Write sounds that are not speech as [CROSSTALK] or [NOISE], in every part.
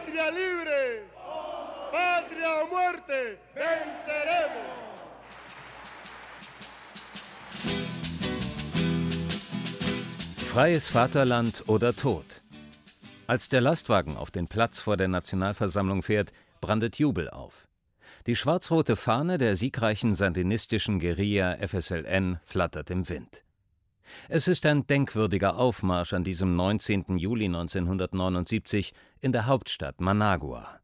Patria libre, patria o muerte, venceremos. Freies Vaterland oder Tod. Als der Lastwagen auf den Platz vor der Nationalversammlung fährt, brandet Jubel auf. Die schwarz-rote Fahne der siegreichen sandinistischen Guerilla FSLN flattert im Wind. Es ist ein denkwürdiger Aufmarsch an diesem 19. Juli 1979 in der Hauptstadt Managua.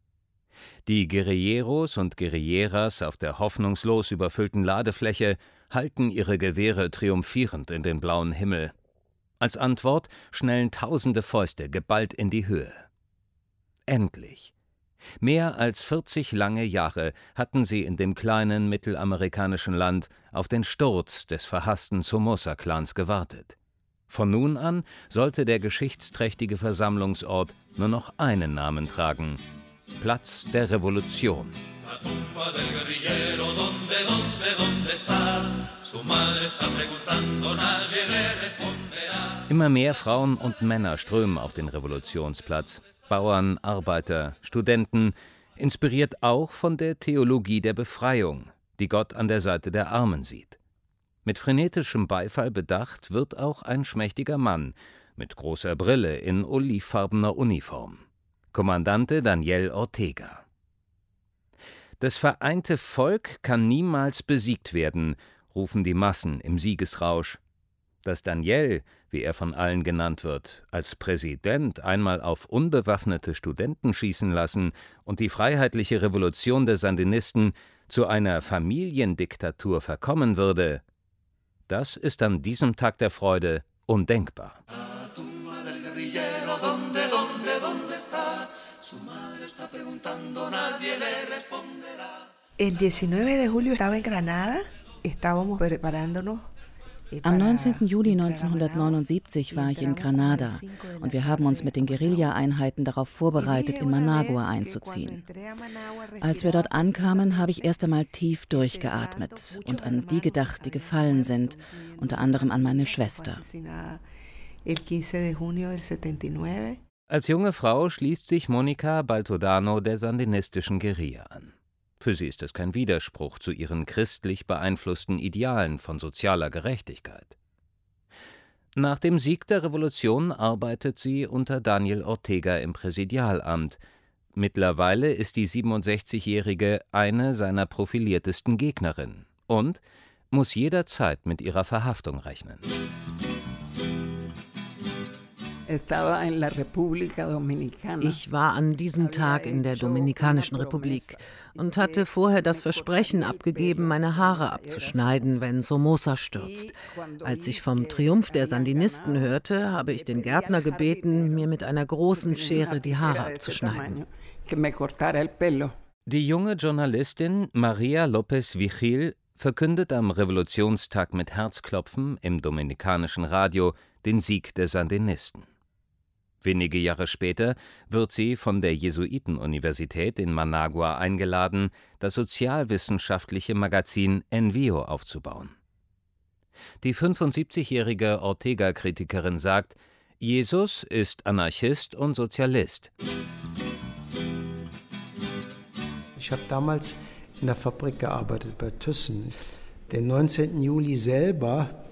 Die Guerilleros und Guerilleras auf der hoffnungslos überfüllten Ladefläche halten ihre Gewehre triumphierend in den blauen Himmel. Als Antwort schnellen tausende Fäuste geballt in die Höhe. Endlich. Mehr als 40 lange Jahre hatten sie in dem kleinen mittelamerikanischen Land auf den Sturz des verhassten Somoza-Clans gewartet. Von nun an sollte der geschichtsträchtige Versammlungsort nur noch einen Namen tragen: Platz der Revolution. Immer mehr Frauen und Männer strömen auf den Revolutionsplatz. Bauern, Arbeiter, Studenten, inspiriert auch von der Theologie der Befreiung, die Gott an der Seite der Armen sieht. Mit frenetischem Beifall bedacht wird auch ein schmächtiger Mann mit großer Brille in olivfarbener Uniform. Kommandante Daniel Ortega. Das vereinte Volk kann niemals besiegt werden, rufen die Massen im Siegesrausch. Dass Daniel, wie er von allen genannt wird, als Präsident einmal auf unbewaffnete Studenten schießen lassen und die freiheitliche Revolution der Sandinisten zu einer Familiendiktatur verkommen würde, das ist an diesem Tag der Freude undenkbar. El 19 de julio estaba en Granada, estábamos preparándonos am 19. Juli 1979 war ich in Granada und wir haben uns mit den Guerilla-Einheiten darauf vorbereitet, in Managua einzuziehen. Als wir dort ankamen, habe ich erst einmal tief durchgeatmet und an die gedacht, die gefallen sind, unter anderem an meine Schwester. Als junge Frau schließt sich Monica Baltodano der sandinistischen Guerilla an. Für sie ist es kein Widerspruch zu ihren christlich beeinflussten Idealen von sozialer Gerechtigkeit. Nach dem Sieg der Revolution arbeitet sie unter Daniel Ortega im Präsidialamt. Mittlerweile ist die 67-Jährige eine seiner profiliertesten Gegnerinnen und muss jederzeit mit ihrer Verhaftung rechnen. Ich war an diesem Tag in der Dominikanischen Republik und hatte vorher das Versprechen abgegeben, meine Haare abzuschneiden, wenn Somoza stürzt. Als ich vom Triumph der Sandinisten hörte, habe ich den Gärtner gebeten, mir mit einer großen Schere die Haare abzuschneiden. Die junge Journalistin Maria López Vigil verkündet am Revolutionstag mit Herzklopfen im dominikanischen Radio den Sieg der Sandinisten. Wenige Jahre später wird sie von der Jesuitenuniversität in Managua eingeladen, das sozialwissenschaftliche Magazin Envio aufzubauen. Die 75-jährige Ortega-Kritikerin sagt, Jesus ist Anarchist und Sozialist. Ich habe damals in der Fabrik gearbeitet bei Thyssen. Den 19. Juli selber,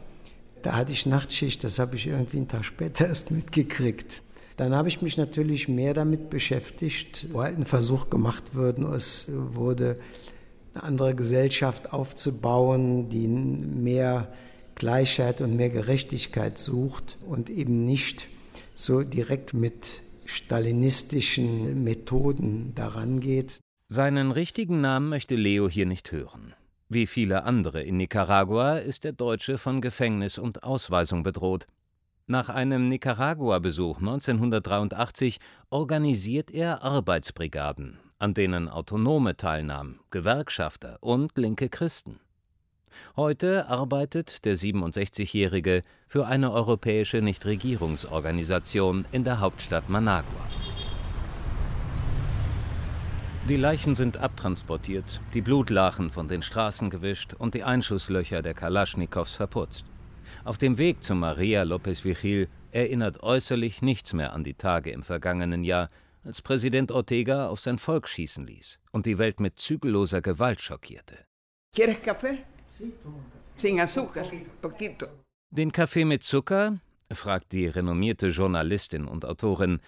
da hatte ich Nachtschicht, das habe ich irgendwie einen Tag später [LAUGHS] erst mitgekriegt. Dann habe ich mich natürlich mehr damit beschäftigt, wo halt ein Versuch gemacht wurde, es wurde eine andere Gesellschaft aufzubauen, die mehr Gleichheit und mehr Gerechtigkeit sucht und eben nicht so direkt mit stalinistischen Methoden daran geht. Seinen richtigen Namen möchte Leo hier nicht hören. Wie viele andere in Nicaragua ist der Deutsche von Gefängnis und Ausweisung bedroht. Nach einem Nicaragua-Besuch 1983 organisiert er Arbeitsbrigaden, an denen Autonome teilnahmen, Gewerkschafter und linke Christen. Heute arbeitet der 67-Jährige für eine europäische Nichtregierungsorganisation in der Hauptstadt Managua. Die Leichen sind abtransportiert, die Blutlachen von den Straßen gewischt und die Einschusslöcher der Kalaschnikows verputzt. Auf dem Weg zu Maria López Vigil erinnert äußerlich nichts mehr an die Tage im vergangenen Jahr, als Präsident Ortega auf sein Volk schießen ließ und die Welt mit zügelloser Gewalt schockierte. Den Kaffee mit Zucker? fragt die renommierte Journalistin und Autorin.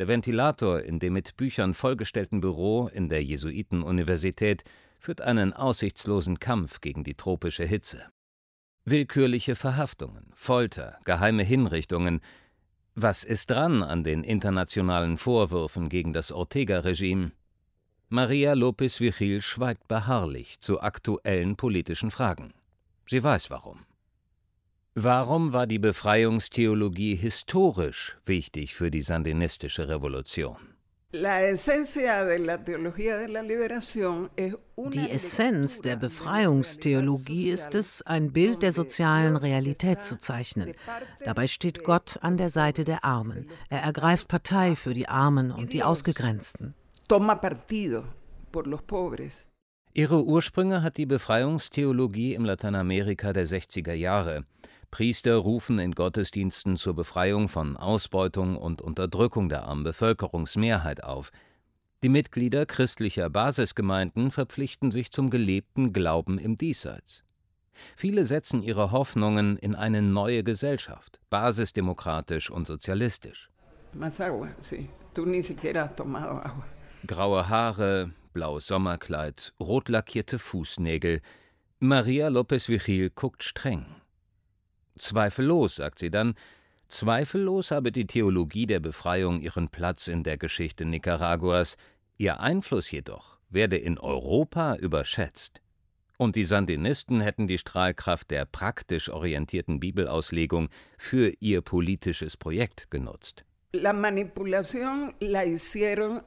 Der Ventilator in dem mit Büchern vollgestellten Büro in der Jesuitenuniversität führt einen aussichtslosen Kampf gegen die tropische Hitze. Willkürliche Verhaftungen, Folter, geheime Hinrichtungen. Was ist dran an den internationalen Vorwürfen gegen das Ortega-Regime? Maria López Vigil schweigt beharrlich zu aktuellen politischen Fragen. Sie weiß warum. Warum war die Befreiungstheologie historisch wichtig für die sandinistische Revolution? Die Essenz der Befreiungstheologie ist es, ein Bild der sozialen Realität zu zeichnen. Dabei steht Gott an der Seite der Armen. Er ergreift Partei für die Armen und die Ausgegrenzten. Ihre Ursprünge hat die Befreiungstheologie im Lateinamerika der 60er Jahre. Priester rufen in Gottesdiensten zur Befreiung von Ausbeutung und Unterdrückung der armen Bevölkerungsmehrheit auf. Die Mitglieder christlicher Basisgemeinden verpflichten sich zum gelebten Glauben im Diesseits. Viele setzen ihre Hoffnungen in eine neue Gesellschaft, basisdemokratisch und sozialistisch. Graue Haare, blaues Sommerkleid, rot lackierte Fußnägel. Maria López Vigil guckt streng. Zweifellos, sagt sie dann, zweifellos habe die Theologie der Befreiung ihren Platz in der Geschichte Nicaraguas, ihr Einfluss jedoch werde in Europa überschätzt. Und die Sandinisten hätten die Strahlkraft der praktisch orientierten Bibelauslegung für ihr politisches Projekt genutzt. La manipulación la hicieron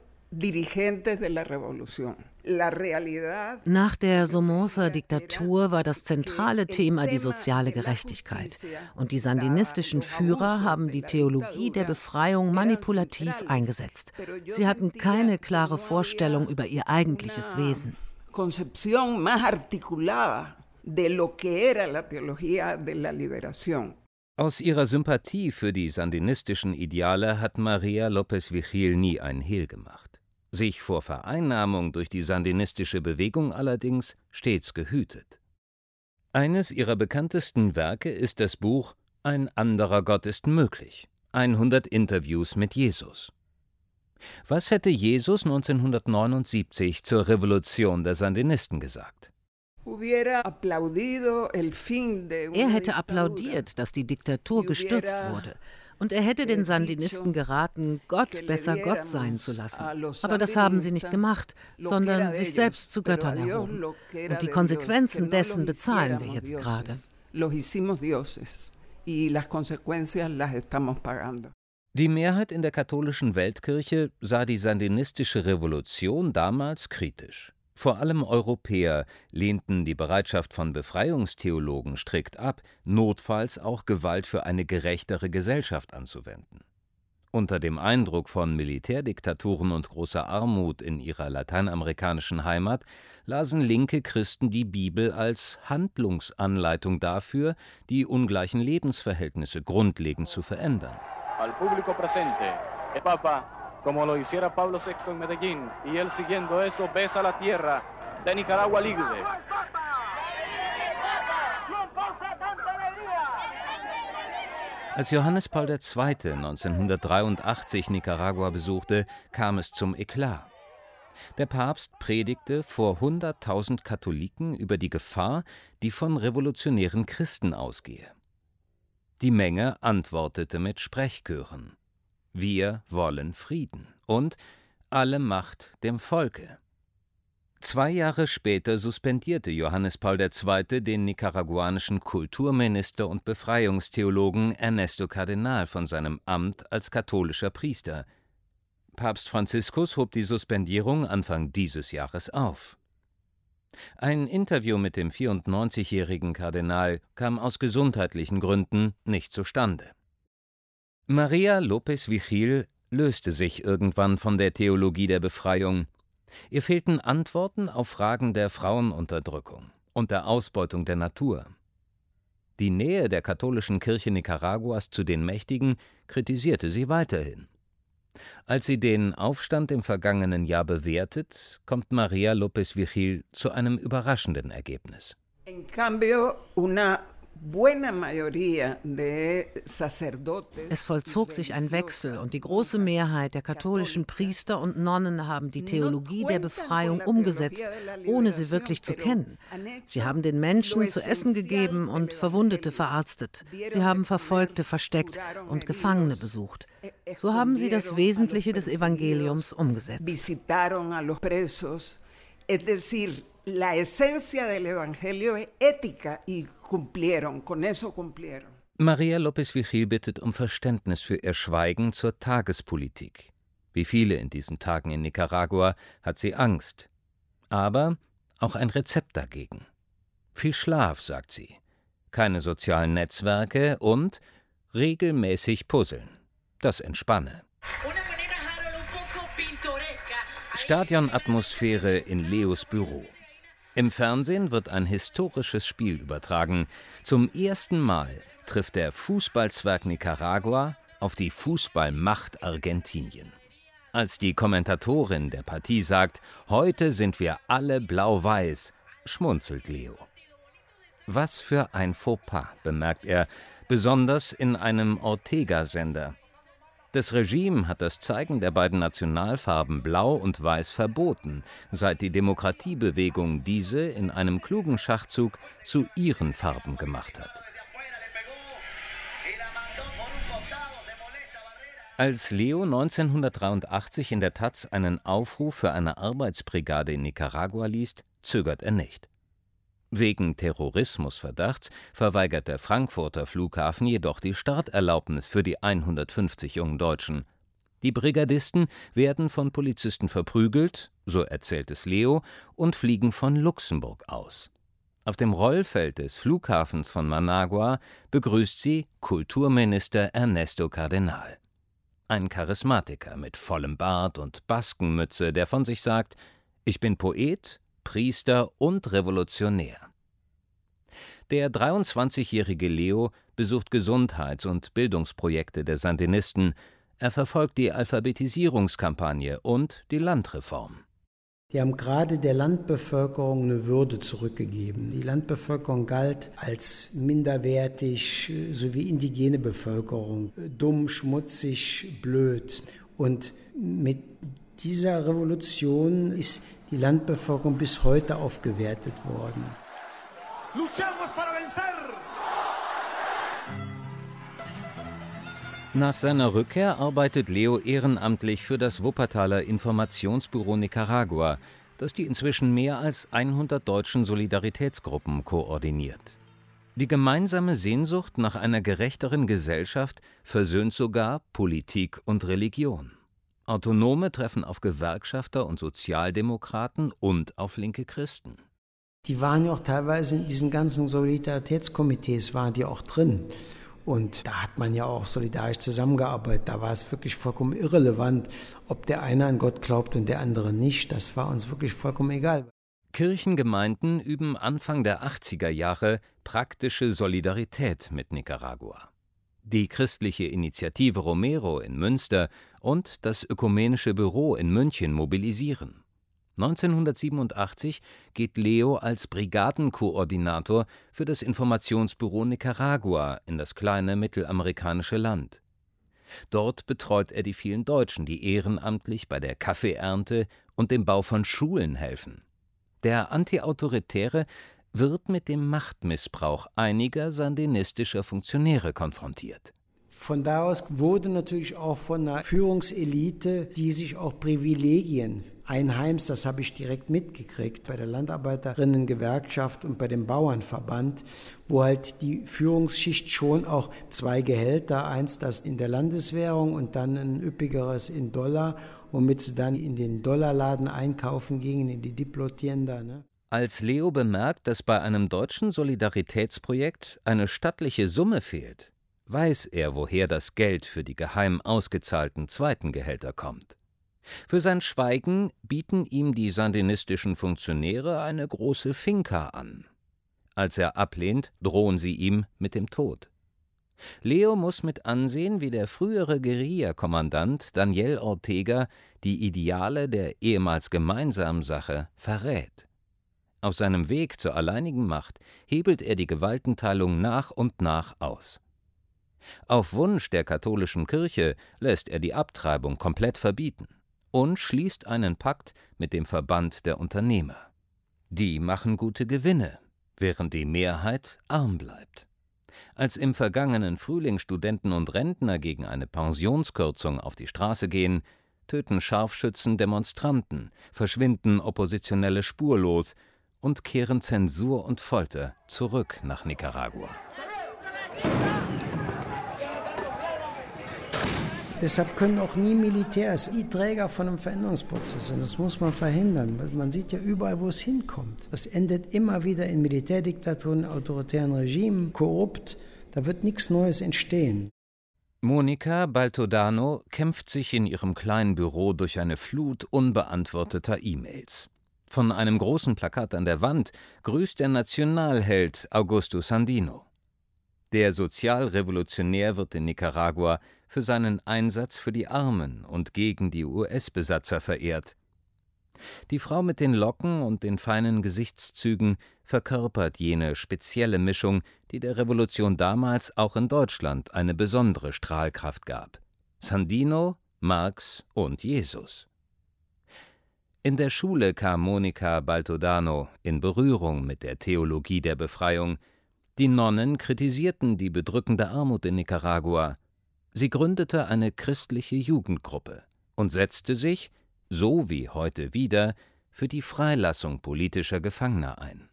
Nach der Somoza-Diktatur war das zentrale Thema die soziale Gerechtigkeit. Und die sandinistischen Führer haben die Theologie der Befreiung manipulativ eingesetzt. Sie hatten keine klare Vorstellung über ihr eigentliches Wesen. Concepción más articulada de lo que era la teología de la liberación. Aus ihrer Sympathie für die sandinistischen Ideale hat Maria López Vigil nie ein Hehl gemacht sich vor Vereinnahmung durch die sandinistische Bewegung allerdings stets gehütet. Eines ihrer bekanntesten Werke ist das Buch Ein anderer Gott ist möglich. 100 Interviews mit Jesus. Was hätte Jesus 1979 zur Revolution der Sandinisten gesagt? Er hätte applaudiert, dass die Diktatur gestürzt wurde und er hätte den Sandinisten geraten, Gott besser Gott sein zu lassen. Aber das haben sie nicht gemacht, sondern sich selbst zu Göttern erhoben. Und die Konsequenzen dessen bezahlen wir jetzt gerade. Die Mehrheit in der katholischen Weltkirche sah die sandinistische Revolution damals kritisch. Vor allem Europäer lehnten die Bereitschaft von Befreiungstheologen strikt ab, notfalls auch Gewalt für eine gerechtere Gesellschaft anzuwenden. Unter dem Eindruck von Militärdiktaturen und großer Armut in ihrer lateinamerikanischen Heimat lasen linke Christen die Bibel als Handlungsanleitung dafür, die ungleichen Lebensverhältnisse grundlegend zu verändern. Al público presente, Papa como lo hiciera Pablo VI en Medellín, y él siguiendo eso besa la tierra de Nicaragua libre. Als Johannes Paul II. 1983 Nicaragua besuchte, kam es zum Eklat. Der Papst predigte vor 100.000 Katholiken über die Gefahr, die von revolutionären Christen ausgehe. Die Menge antwortete mit Sprechchören. Wir wollen Frieden und alle Macht dem Volke. Zwei Jahre später suspendierte Johannes Paul II. den nicaraguanischen Kulturminister und Befreiungstheologen Ernesto Cardenal von seinem Amt als katholischer Priester. Papst Franziskus hob die Suspendierung Anfang dieses Jahres auf. Ein Interview mit dem 94-jährigen Kardinal kam aus gesundheitlichen Gründen nicht zustande. Maria López Vigil löste sich irgendwann von der Theologie der Befreiung. Ihr fehlten Antworten auf Fragen der Frauenunterdrückung und der Ausbeutung der Natur. Die Nähe der katholischen Kirche Nicaraguas zu den Mächtigen kritisierte sie weiterhin. Als sie den Aufstand im vergangenen Jahr bewertet, kommt Maria López Vigil zu einem überraschenden Ergebnis. En cambio, una es vollzog sich ein Wechsel und die große Mehrheit der katholischen Priester und Nonnen haben die Theologie der Befreiung umgesetzt, ohne sie wirklich zu kennen. Sie haben den Menschen zu essen gegeben und Verwundete verarztet. Sie haben Verfolgte versteckt und Gefangene besucht. So haben sie das Wesentliche des Evangeliums umgesetzt. Es decir, la esencia del Evangelio es ética y cumplieron, con eso cumplieron. Maria López Vigil bittet um Verständnis für ihr Schweigen zur Tagespolitik. Wie viele in diesen Tagen in Nicaragua hat sie Angst. Aber auch ein Rezept dagegen. Viel Schlaf, sagt sie. Keine sozialen Netzwerke und regelmäßig puzzeln. Das entspanne. Stadionatmosphäre in Leos Büro. Im Fernsehen wird ein historisches Spiel übertragen. Zum ersten Mal trifft der Fußballzwerg Nicaragua auf die Fußballmacht Argentinien. Als die Kommentatorin der Partie sagt, heute sind wir alle blau-weiß, schmunzelt Leo. Was für ein Fauxpas, bemerkt er, besonders in einem Ortega-Sender. Das Regime hat das Zeigen der beiden Nationalfarben Blau und Weiß verboten, seit die Demokratiebewegung diese in einem klugen Schachzug zu ihren Farben gemacht hat. Als Leo 1983 in der Taz einen Aufruf für eine Arbeitsbrigade in Nicaragua liest, zögert er nicht. Wegen Terrorismusverdachts verweigert der Frankfurter Flughafen jedoch die Starterlaubnis für die 150 jungen Deutschen. Die Brigadisten werden von Polizisten verprügelt, so erzählt es Leo, und fliegen von Luxemburg aus. Auf dem Rollfeld des Flughafens von Managua begrüßt sie Kulturminister Ernesto Cardenal. Ein Charismatiker mit vollem Bart und Baskenmütze, der von sich sagt: Ich bin Poet, Priester und Revolutionär. Der 23-jährige Leo besucht Gesundheits- und Bildungsprojekte der Sandinisten. Er verfolgt die Alphabetisierungskampagne und die Landreform. Die haben gerade der Landbevölkerung eine Würde zurückgegeben. Die Landbevölkerung galt als minderwertig, so wie indigene Bevölkerung, dumm, schmutzig, blöd. Und mit dieser Revolution ist die Landbevölkerung bis heute aufgewertet worden. Nach seiner Rückkehr arbeitet Leo ehrenamtlich für das Wuppertaler Informationsbüro Nicaragua, das die inzwischen mehr als 100 deutschen Solidaritätsgruppen koordiniert. Die gemeinsame Sehnsucht nach einer gerechteren Gesellschaft versöhnt sogar Politik und Religion. Autonome treffen auf Gewerkschafter und Sozialdemokraten und auf linke Christen. Die waren ja auch teilweise in diesen ganzen Solidaritätskomitees, waren die auch drin. Und da hat man ja auch solidarisch zusammengearbeitet. Da war es wirklich vollkommen irrelevant, ob der eine an Gott glaubt und der andere nicht. Das war uns wirklich vollkommen egal. Kirchengemeinden üben Anfang der 80er Jahre praktische Solidarität mit Nicaragua. Die christliche Initiative Romero in Münster und das Ökumenische Büro in München mobilisieren. 1987 geht Leo als Brigadenkoordinator für das Informationsbüro Nicaragua in das kleine mittelamerikanische Land. Dort betreut er die vielen Deutschen, die ehrenamtlich bei der Kaffeeernte und dem Bau von Schulen helfen. Der Antiautoritäre wird mit dem Machtmissbrauch einiger sandinistischer Funktionäre konfrontiert. Von da aus wurde natürlich auch von einer Führungselite, die sich auch Privilegien einheimst, das habe ich direkt mitgekriegt bei der Landarbeiterinnen-Gewerkschaft und bei dem Bauernverband, wo halt die Führungsschicht schon auch zwei Gehälter, eins das in der Landeswährung und dann ein üppigeres in Dollar, womit sie dann in den Dollarladen einkaufen gingen, in die Diplotienda. Ne? Als Leo bemerkt, dass bei einem deutschen Solidaritätsprojekt eine stattliche Summe fehlt, weiß er, woher das Geld für die geheim ausgezahlten zweiten Gehälter kommt. Für sein Schweigen bieten ihm die sandinistischen Funktionäre eine große Finca an. Als er ablehnt, drohen sie ihm mit dem Tod. Leo muss mit ansehen, wie der frühere Guerilla-Kommandant Daniel Ortega die Ideale der ehemals gemeinsamen Sache verrät. Auf seinem Weg zur alleinigen Macht hebelt er die Gewaltenteilung nach und nach aus. Auf Wunsch der katholischen Kirche lässt er die Abtreibung komplett verbieten und schließt einen Pakt mit dem Verband der Unternehmer. Die machen gute Gewinne, während die Mehrheit arm bleibt. Als im vergangenen Frühling Studenten und Rentner gegen eine Pensionskürzung auf die Straße gehen, töten Scharfschützen Demonstranten, verschwinden Oppositionelle spurlos und kehren Zensur und Folter zurück nach Nicaragua. Deshalb können auch nie Militärs die Träger von einem Veränderungsprozess sein. Das muss man verhindern. Man sieht ja überall, wo es hinkommt. Das endet immer wieder in Militärdiktaturen, autoritären Regimen, korrupt. Da wird nichts Neues entstehen. Monika Baltodano kämpft sich in ihrem kleinen Büro durch eine Flut unbeantworteter E-Mails. Von einem großen Plakat an der Wand grüßt der Nationalheld Augusto Sandino. Der Sozialrevolutionär wird in Nicaragua für seinen Einsatz für die Armen und gegen die US-Besatzer verehrt. Die Frau mit den Locken und den feinen Gesichtszügen verkörpert jene spezielle Mischung, die der Revolution damals auch in Deutschland eine besondere Strahlkraft gab. Sandino, Marx und Jesus. In der Schule kam Monika Baltodano in Berührung mit der Theologie der Befreiung. Die Nonnen kritisierten die bedrückende Armut in Nicaragua. Sie gründete eine christliche Jugendgruppe und setzte sich, so wie heute wieder, für die Freilassung politischer Gefangener ein.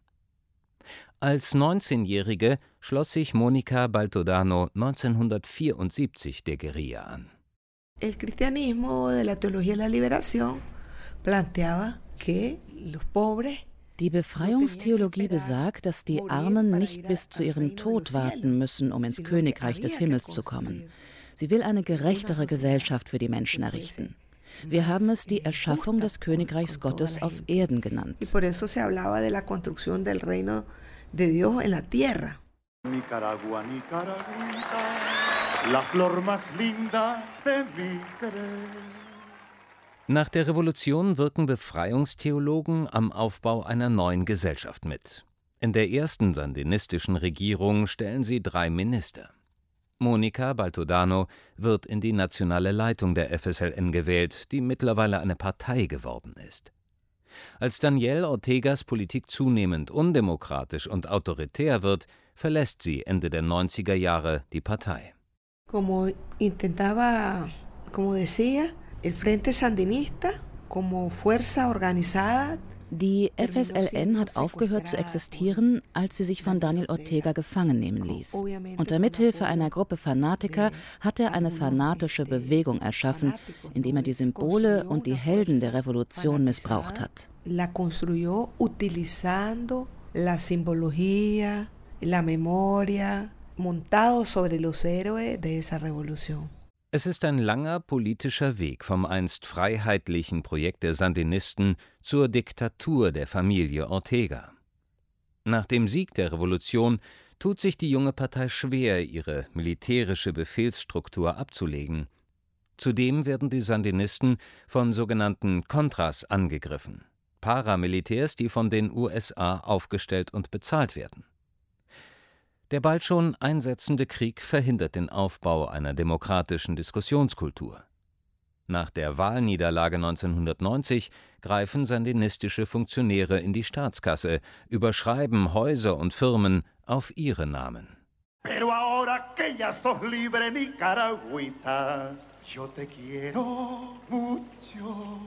Als 19-Jährige schloss sich Monika Baltodano 1974 der Guerilla an. El cristianismo de la teología de la liberación planteaba que los pobres die Befreiungstheologie besagt, dass die Armen nicht bis zu ihrem Tod warten müssen, um ins Königreich des Himmels zu kommen. Sie will eine gerechtere Gesellschaft für die Menschen errichten. Wir haben es die Erschaffung des Königreichs Gottes auf Erden genannt. Nicaragua, Nicaragua, la flor más linda de mi querer. Nach der Revolution wirken Befreiungstheologen am Aufbau einer neuen Gesellschaft mit. In der ersten sandinistischen Regierung stellen sie drei Minister. Monica Baltodano wird in die nationale Leitung der FSLN gewählt, die mittlerweile eine Partei geworden ist. Als Daniel Ortegas Politik zunehmend undemokratisch und autoritär wird, verlässt sie Ende der 90er Jahre die Partei. Como intentaba, como decía, el Frente Sandinista como fuerza organizada die FSLN hat aufgehört zu existieren, als sie sich von Daniel Ortega gefangen nehmen ließ. Unter Mithilfe einer Gruppe Fanatiker hat er eine fanatische Bewegung erschaffen, indem er die Symbole und die Helden der Revolution missbraucht hat. La simbología, la memoria, montado sobre los héroes de esa revolución. Es ist ein langer politischer Weg vom einst freiheitlichen Projekt der Sandinisten zur Diktatur der Familie Ortega. Nach dem Sieg der Revolution tut sich die junge Partei schwer, ihre militärische Befehlsstruktur abzulegen. Zudem werden die Sandinisten von sogenannten Contras angegriffen, Paramilitärs, die von den USA aufgestellt und bezahlt werden. Der bald schon einsetzende Krieg verhindert den Aufbau einer demokratischen Diskussionskultur. Nach der Wahlniederlage 1990 greifen sandinistische Funktionäre in die Staatskasse, überschreiben Häuser und Firmen auf ihre Namen. Pero ahora que ya sos libre Nicaragüita, yo te quiero mucho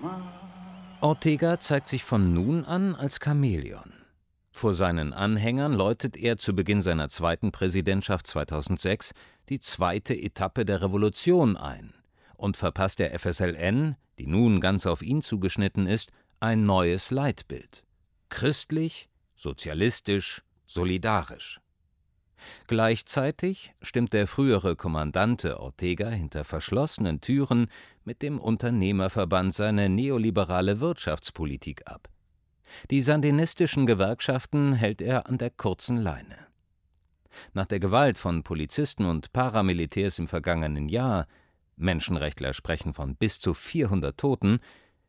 más. Ortega zeigt sich von nun an als Chamäleon. Vor seinen Anhängern läutet er zu Beginn seiner zweiten Präsidentschaft 2006 die zweite Etappe der Revolution ein und verpasst der FSLN, die nun ganz auf ihn zugeschnitten ist, ein neues Leitbild. Christlich, sozialistisch, solidarisch. Gleichzeitig stimmt der frühere Kommandante Ortega hinter verschlossenen Türen mit dem Unternehmerverband seine neoliberale Wirtschaftspolitik ab. Die sandinistischen Gewerkschaften hält er an der kurzen Leine. Nach der Gewalt von Polizisten und Paramilitärs im vergangenen Jahr Menschenrechtler sprechen von bis zu 400 Toten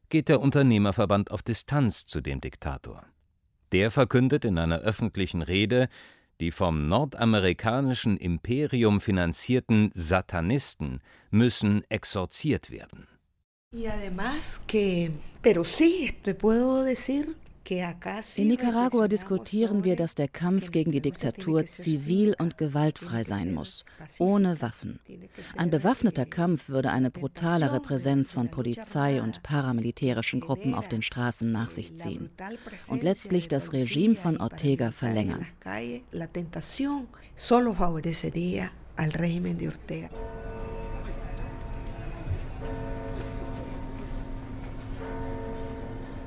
geht der Unternehmerverband auf Distanz zu dem Diktator. Der verkündet in einer öffentlichen Rede, die vom nordamerikanischen Imperium finanzierten Satanisten müssen exorziert werden. Y además que, pero sí, te puedo decir in Nicaragua diskutieren wir, dass der Kampf gegen die Diktatur zivil und gewaltfrei sein muss, ohne Waffen. Ein bewaffneter Kampf würde eine brutalere Präsenz von Polizei und paramilitärischen Gruppen auf den Straßen nach sich ziehen und letztlich das Regime von Ortega verlängern.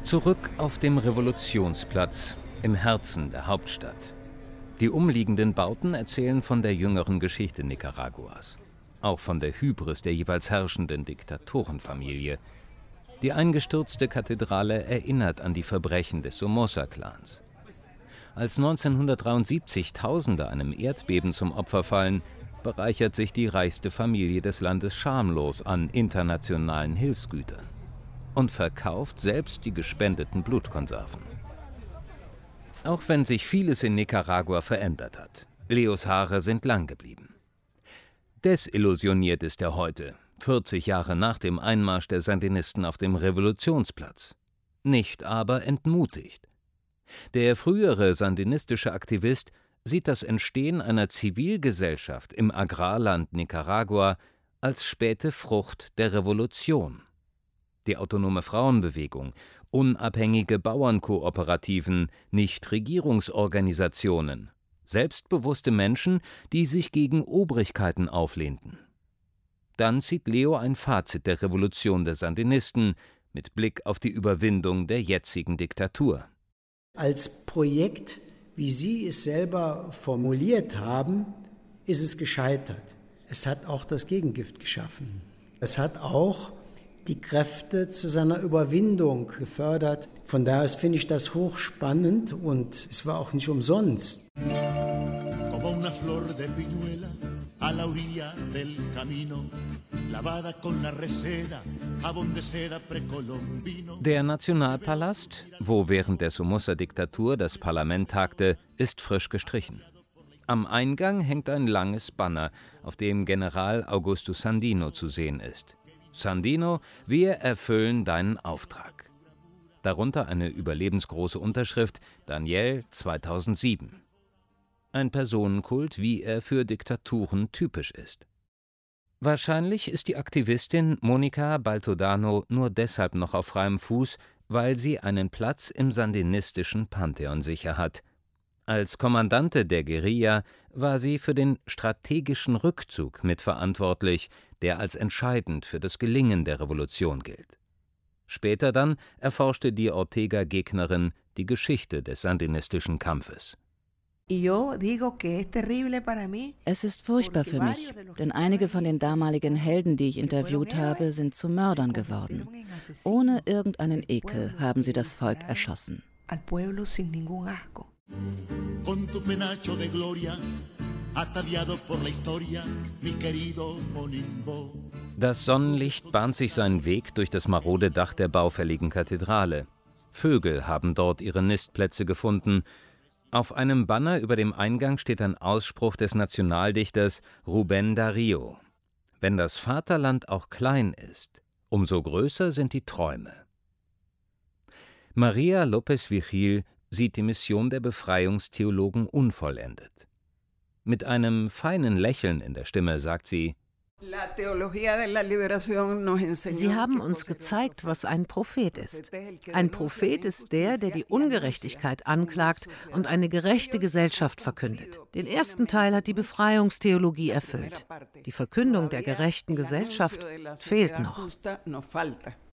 Zurück auf dem Revolutionsplatz im Herzen der Hauptstadt. Die umliegenden Bauten erzählen von der jüngeren Geschichte Nicaraguas, auch von der Hybris der jeweils herrschenden Diktatorenfamilie. Die eingestürzte Kathedrale erinnert an die Verbrechen des Somoza-Clans. Als 1973 Tausende einem Erdbeben zum Opfer fallen, bereichert sich die reichste Familie des Landes schamlos an internationalen Hilfsgütern und verkauft selbst die gespendeten Blutkonserven. Auch wenn sich vieles in Nicaragua verändert hat, Leos Haare sind lang geblieben. Desillusioniert ist er heute, 40 Jahre nach dem Einmarsch der Sandinisten auf dem Revolutionsplatz. Nicht aber entmutigt. Der frühere sandinistische Aktivist sieht das Entstehen einer Zivilgesellschaft im Agrarland Nicaragua als späte Frucht der Revolution die autonome Frauenbewegung, unabhängige Bauernkooperativen, Nichtregierungsorganisationen, selbstbewusste Menschen, die sich gegen Obrigkeiten auflehnten. Dann zieht Leo ein Fazit der Revolution der Sandinisten mit Blick auf die Überwindung der jetzigen Diktatur. Als Projekt, wie Sie es selber formuliert haben, ist es gescheitert. Es hat auch das Gegengift geschaffen. Es hat auch die Kräfte zu seiner Überwindung gefördert. Von daher finde ich das hochspannend und es war auch nicht umsonst. Como una flor de piñuela a la orilla del camino, lavada con la reseda, jabón de seda precolombino. Der Nationalpalast, wo während der Somoza-Diktatur das Parlament tagte, ist frisch gestrichen. Am Eingang hängt ein langes Banner, auf dem General Augusto Sandino zu sehen ist. Sandino, wir erfüllen deinen Auftrag. Darunter eine überlebensgroße Unterschrift Daniel 2007. Ein Personenkult, wie er für Diktaturen typisch ist. Wahrscheinlich ist die Aktivistin Monica Baltodano nur deshalb noch auf freiem Fuß, weil sie einen Platz im sandinistischen Pantheon sicher hat. Als Kommandante der Guerilla war sie für den strategischen Rückzug mitverantwortlich, der als entscheidend für das Gelingen der Revolution gilt. Später dann erforschte die Ortega-Gegnerin die Geschichte des sandinistischen Kampfes. Es ist furchtbar für mich, denn einige von den damaligen Helden, die ich interviewt habe, sind zu Mördern geworden. Ohne irgendeinen Ekel haben sie das Volk erschossen. Con tu penacho de gloria, ataviado por la historia, mi querido Monimbo. Das Sonnenlicht bahnt sich seinen Weg durch das marode Dach der baufälligen Kathedrale. Vögel haben dort ihre Nistplätze gefunden. Auf einem Banner über dem Eingang steht ein Ausspruch des Nationaldichters Rubén Darío. Wenn das Vaterland auch klein ist, umso größer sind die Träume. Maria López Vigil sieht die Mission der Befreiungstheologen unvollendet. Mit einem feinen Lächeln in der Stimme sagt sie, Sie haben uns gezeigt, was ein Prophet ist. Ein Prophet ist der, der die Ungerechtigkeit anklagt und eine gerechte Gesellschaft verkündet. Den ersten Teil hat die Befreiungstheologie erfüllt. Die Verkündung der gerechten Gesellschaft fehlt noch.